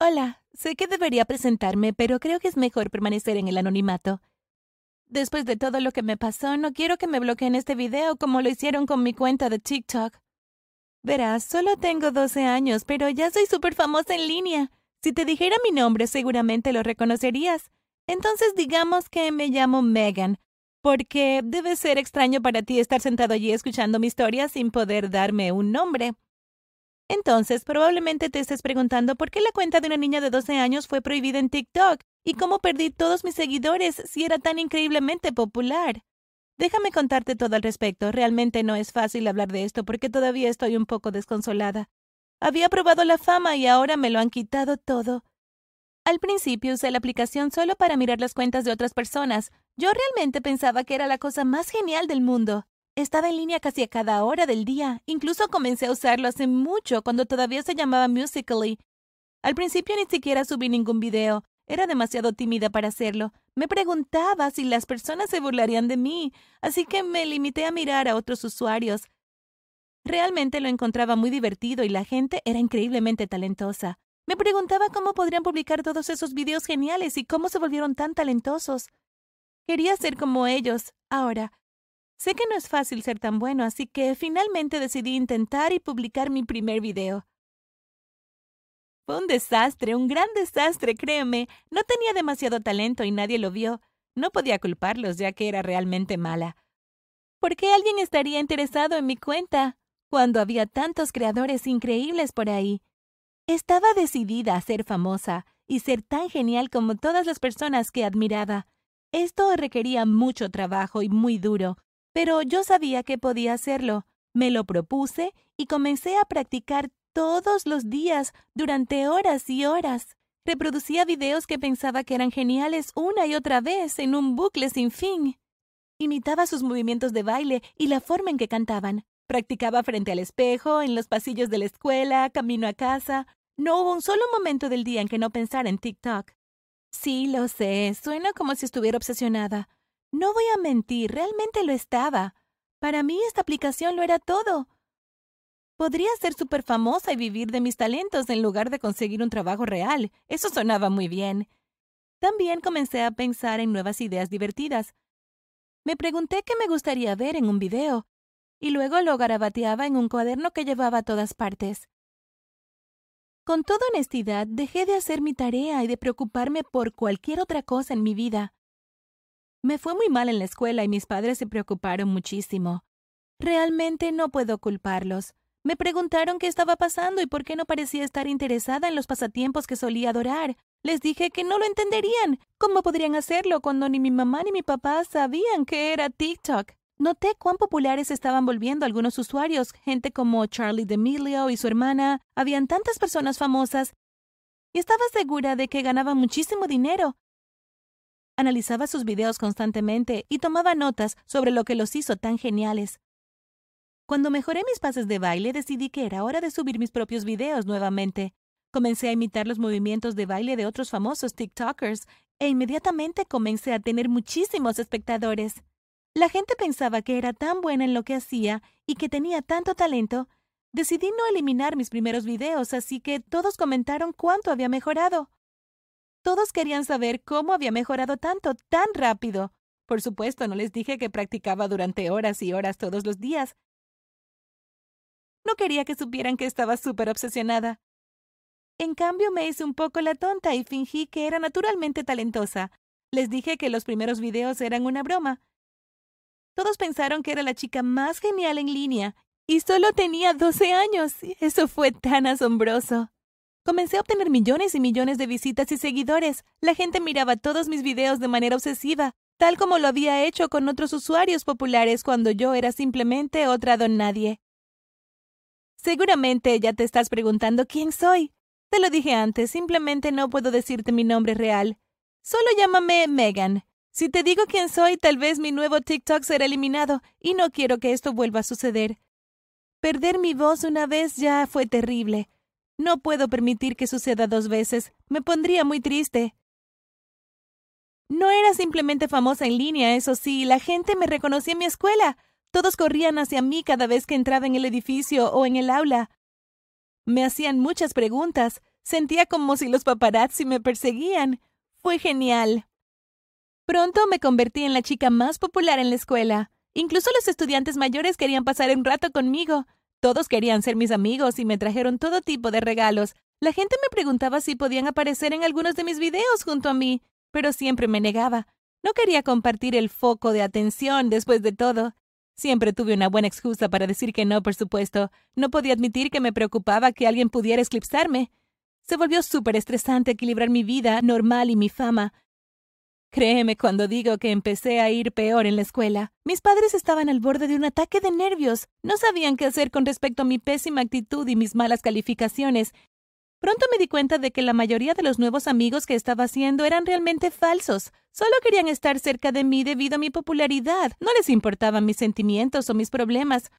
Hola, sé que debería presentarme, pero creo que es mejor permanecer en el anonimato. Después de todo lo que me pasó, no quiero que me bloqueen este video como lo hicieron con mi cuenta de TikTok. Verás, solo tengo 12 años, pero ya soy súper famosa en línea. Si te dijera mi nombre, seguramente lo reconocerías. Entonces digamos que me llamo Megan, porque debe ser extraño para ti estar sentado allí escuchando mi historia sin poder darme un nombre. Entonces, probablemente te estés preguntando por qué la cuenta de una niña de 12 años fue prohibida en TikTok y cómo perdí todos mis seguidores si era tan increíblemente popular. Déjame contarte todo al respecto. Realmente no es fácil hablar de esto porque todavía estoy un poco desconsolada. Había probado la fama y ahora me lo han quitado todo. Al principio usé la aplicación solo para mirar las cuentas de otras personas. Yo realmente pensaba que era la cosa más genial del mundo. Estaba en línea casi a cada hora del día. Incluso comencé a usarlo hace mucho, cuando todavía se llamaba Musical.ly. Al principio ni siquiera subí ningún video. Era demasiado tímida para hacerlo. Me preguntaba si las personas se burlarían de mí, así que me limité a mirar a otros usuarios. Realmente lo encontraba muy divertido y la gente era increíblemente talentosa. Me preguntaba cómo podrían publicar todos esos videos geniales y cómo se volvieron tan talentosos. Quería ser como ellos. Ahora, Sé que no es fácil ser tan bueno, así que finalmente decidí intentar y publicar mi primer video. Fue un desastre, un gran desastre, créeme. No tenía demasiado talento y nadie lo vio. No podía culparlos, ya que era realmente mala. ¿Por qué alguien estaría interesado en mi cuenta cuando había tantos creadores increíbles por ahí? Estaba decidida a ser famosa y ser tan genial como todas las personas que admiraba. Esto requería mucho trabajo y muy duro, pero yo sabía que podía hacerlo. Me lo propuse y comencé a practicar todos los días durante horas y horas. Reproducía videos que pensaba que eran geniales una y otra vez en un bucle sin fin. Imitaba sus movimientos de baile y la forma en que cantaban. Practicaba frente al espejo, en los pasillos de la escuela, camino a casa. No hubo un solo momento del día en que no pensara en TikTok. Sí, lo sé, suena como si estuviera obsesionada. No voy a mentir, realmente lo estaba. Para mí esta aplicación lo era todo. Podría ser súper famosa y vivir de mis talentos en lugar de conseguir un trabajo real. Eso sonaba muy bien. También comencé a pensar en nuevas ideas divertidas. Me pregunté qué me gustaría ver en un video, y luego lo garabateaba en un cuaderno que llevaba a todas partes. Con toda honestidad, dejé de hacer mi tarea y de preocuparme por cualquier otra cosa en mi vida. Me fue muy mal en la escuela y mis padres se preocuparon muchísimo. Realmente no puedo culparlos. Me preguntaron qué estaba pasando y por qué no parecía estar interesada en los pasatiempos que solía adorar. Les dije que no lo entenderían. ¿Cómo podrían hacerlo cuando ni mi mamá ni mi papá sabían que era TikTok? Noté cuán populares estaban volviendo algunos usuarios, gente como Charlie D'Amelio y su hermana. Habían tantas personas famosas. Y estaba segura de que ganaban muchísimo dinero. Analizaba sus videos constantemente y tomaba notas sobre lo que los hizo tan geniales. Cuando mejoré mis pases de baile, decidí que era hora de subir mis propios videos nuevamente. Comencé a imitar los movimientos de baile de otros famosos TikTokers e inmediatamente comencé a tener muchísimos espectadores. La gente pensaba que era tan buena en lo que hacía y que tenía tanto talento. Decidí no eliminar mis primeros videos, así que todos comentaron cuánto había mejorado. Todos querían saber cómo había mejorado tanto, tan rápido. Por supuesto, no les dije que practicaba durante horas y horas todos los días. No quería que supieran que estaba súper obsesionada. En cambio, me hice un poco la tonta y fingí que era naturalmente talentosa. Les dije que los primeros videos eran una broma. Todos pensaron que era la chica más genial en línea, y solo tenía 12 años. Eso fue tan asombroso. Comencé a obtener millones y millones de visitas y seguidores. La gente miraba todos mis videos de manera obsesiva, tal como lo había hecho con otros usuarios populares cuando yo era simplemente otra don nadie. Seguramente ya te estás preguntando quién soy. Te lo dije antes, simplemente no puedo decirte mi nombre real. Solo llámame Megan. Si te digo quién soy, tal vez mi nuevo TikTok será eliminado, y no quiero que esto vuelva a suceder. Perder mi voz una vez ya fue terrible. No puedo permitir que suceda dos veces. Me pondría muy triste. No era simplemente famosa en línea, eso sí, la gente me reconocía en mi escuela. Todos corrían hacia mí cada vez que entraba en el edificio o en el aula. Me hacían muchas preguntas. Sentía como si los paparazzi me perseguían. Fue genial. Pronto me convertí en la chica más popular en la escuela. Incluso los estudiantes mayores querían pasar un rato conmigo. Todos querían ser mis amigos y me trajeron todo tipo de regalos. La gente me preguntaba si podían aparecer en algunos de mis videos junto a mí, pero siempre me negaba. No quería compartir el foco de atención después de todo. Siempre tuve una buena excusa para decir que no, por supuesto. No podía admitir que me preocupaba que alguien pudiera eclipsarme. Se volvió súper estresante equilibrar mi vida normal y mi fama. Créeme cuando digo que empecé a ir peor en la escuela. Mis padres estaban al borde de un ataque de nervios. No sabían qué hacer con respecto a mi pésima actitud y mis malas calificaciones, Pronto me di cuenta de que la mayoría de los nuevos amigos que estaba haciendo eran realmente falsos. Solo querían estar cerca de mí debido a mi popularidad. No les importaban mis sentimientos o mis problemas.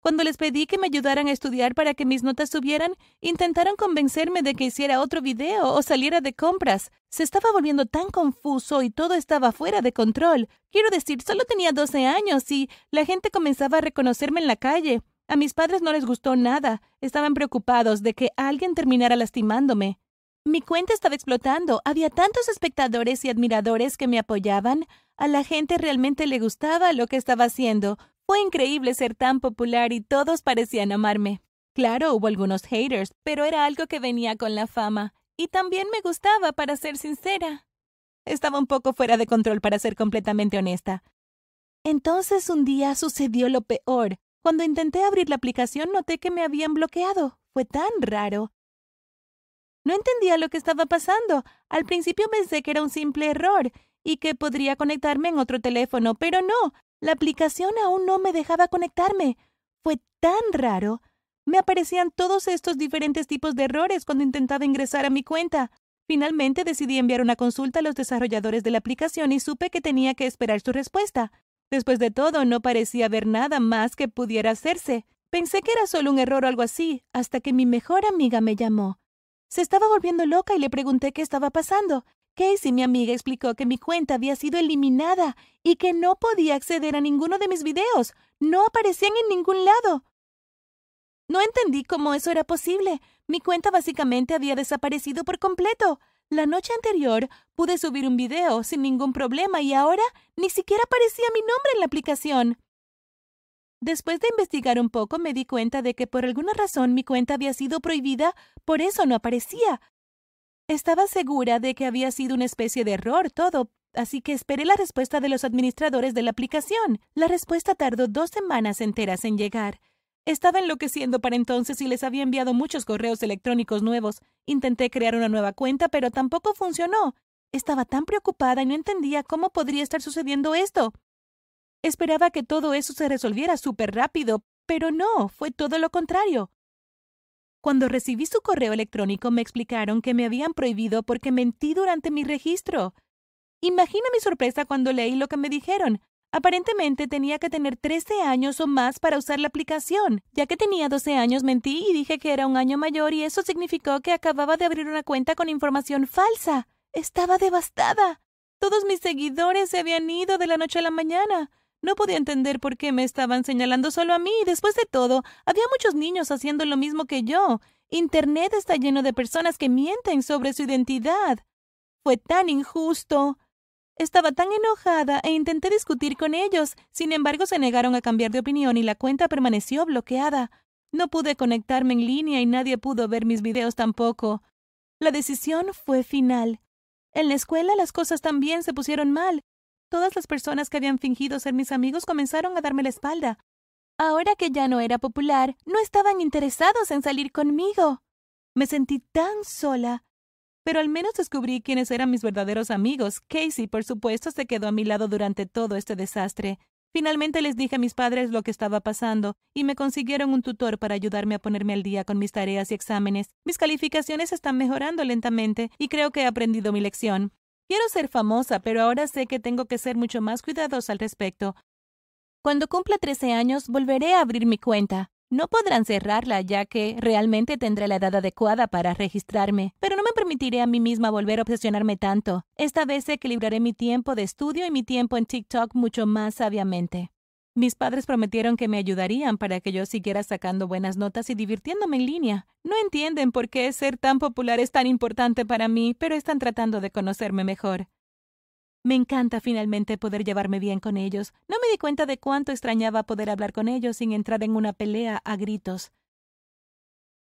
Cuando les pedí que me ayudaran a estudiar para que mis notas subieran, intentaron convencerme de que hiciera otro video o saliera de compras. Se estaba volviendo tan confuso y todo estaba fuera de control. Quiero decir, solo tenía 12 años y la gente comenzaba a reconocerme en la calle. A mis padres no les gustó nada. Estaban preocupados de que alguien terminara lastimándome. Mi cuenta estaba explotando. Había tantos espectadores y admiradores que me apoyaban. A la gente realmente le gustaba lo que estaba haciendo. Fue increíble ser tan popular y todos parecían amarme. Claro, hubo algunos haters, pero era algo que venía con la fama. Y también me gustaba, para ser sincera. Estaba un poco fuera de control, para ser completamente honesta. Entonces un día sucedió lo peor. Cuando intenté abrir la aplicación noté que me habían bloqueado. Fue tan raro. No entendía lo que estaba pasando. Al principio pensé que era un simple error y que podría conectarme en otro teléfono, pero no. La aplicación aún no me dejaba conectarme. Fue tan raro. Me aparecían todos estos diferentes tipos de errores cuando intentaba ingresar a mi cuenta. Finalmente decidí enviar una consulta a los desarrolladores de la aplicación y supe que tenía que esperar su respuesta. Después de todo, no parecía haber nada más que pudiera hacerse. Pensé que era solo un error o algo así, hasta que mi mejor amiga me llamó. Se estaba volviendo loca y le pregunté qué estaba pasando. Casey, mi amiga, explicó que mi cuenta había sido eliminada y que no podía acceder a ninguno de mis videos. No aparecían en ningún lado. No entendí cómo eso era posible. Mi cuenta básicamente había desaparecido por completo. La noche anterior pude subir un video sin ningún problema y ahora ni siquiera aparecía mi nombre en la aplicación. Después de investigar un poco me di cuenta de que por alguna razón mi cuenta había sido prohibida, por eso no aparecía. Estaba segura de que había sido una especie de error todo, así que esperé la respuesta de los administradores de la aplicación. La respuesta tardó dos semanas enteras en llegar. Estaba enloqueciendo para entonces y les había enviado muchos correos electrónicos nuevos. Intenté crear una nueva cuenta, pero tampoco funcionó. Estaba tan preocupada y no entendía cómo podría estar sucediendo esto. Esperaba que todo eso se resolviera súper rápido, pero no, fue todo lo contrario. Cuando recibí su correo electrónico me explicaron que me habían prohibido porque mentí durante mi registro. Imagina mi sorpresa cuando leí lo que me dijeron. Aparentemente tenía que tener 13 años o más para usar la aplicación. Ya que tenía 12 años mentí y dije que era un año mayor y eso significó que acababa de abrir una cuenta con información falsa. Estaba devastada. Todos mis seguidores se habían ido de la noche a la mañana. No podía entender por qué me estaban señalando solo a mí. Después de todo, había muchos niños haciendo lo mismo que yo. Internet está lleno de personas que mienten sobre su identidad. Fue tan injusto. Estaba tan enojada e intenté discutir con ellos. Sin embargo, se negaron a cambiar de opinión y la cuenta permaneció bloqueada. No pude conectarme en línea y nadie pudo ver mis videos tampoco. La decisión fue final. En la escuela las cosas también se pusieron mal. Todas las personas que habían fingido ser mis amigos comenzaron a darme la espalda. Ahora que ya no era popular, no estaban interesados en salir conmigo. Me sentí tan sola pero al menos descubrí quiénes eran mis verdaderos amigos. Casey, por supuesto, se quedó a mi lado durante todo este desastre. Finalmente les dije a mis padres lo que estaba pasando y me consiguieron un tutor para ayudarme a ponerme al día con mis tareas y exámenes. Mis calificaciones están mejorando lentamente y creo que he aprendido mi lección. Quiero ser famosa, pero ahora sé que tengo que ser mucho más cuidadosa al respecto. Cuando cumpla 13 años, volveré a abrir mi cuenta. No podrán cerrarla ya que realmente tendré la edad adecuada para registrarme, pero no me permitiré a mí misma volver a obsesionarme tanto. Esta vez equilibraré mi tiempo de estudio y mi tiempo en TikTok mucho más sabiamente. Mis padres prometieron que me ayudarían para que yo siguiera sacando buenas notas y divirtiéndome en línea. No entienden por qué ser tan popular es tan importante para mí, pero están tratando de conocerme mejor. Me encanta finalmente poder llevarme bien con ellos. No me di cuenta de cuánto extrañaba poder hablar con ellos sin entrar en una pelea a gritos.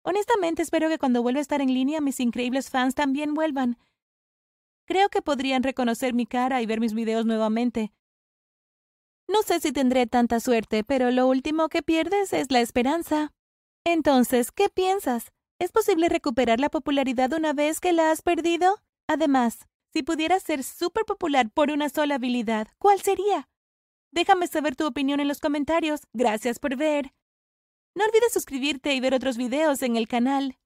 Honestamente espero que cuando vuelva a estar en línea mis increíbles fans también vuelvan. Creo que podrían reconocer mi cara y ver mis videos nuevamente. No sé si tendré tanta suerte, pero lo último que pierdes es la esperanza. Entonces, ¿qué piensas? ¿Es posible recuperar la popularidad una vez que la has perdido? Además, si pudieras ser súper popular por una sola habilidad, ¿cuál sería? Déjame saber tu opinión en los comentarios. Gracias por ver. No olvides suscribirte y ver otros videos en el canal.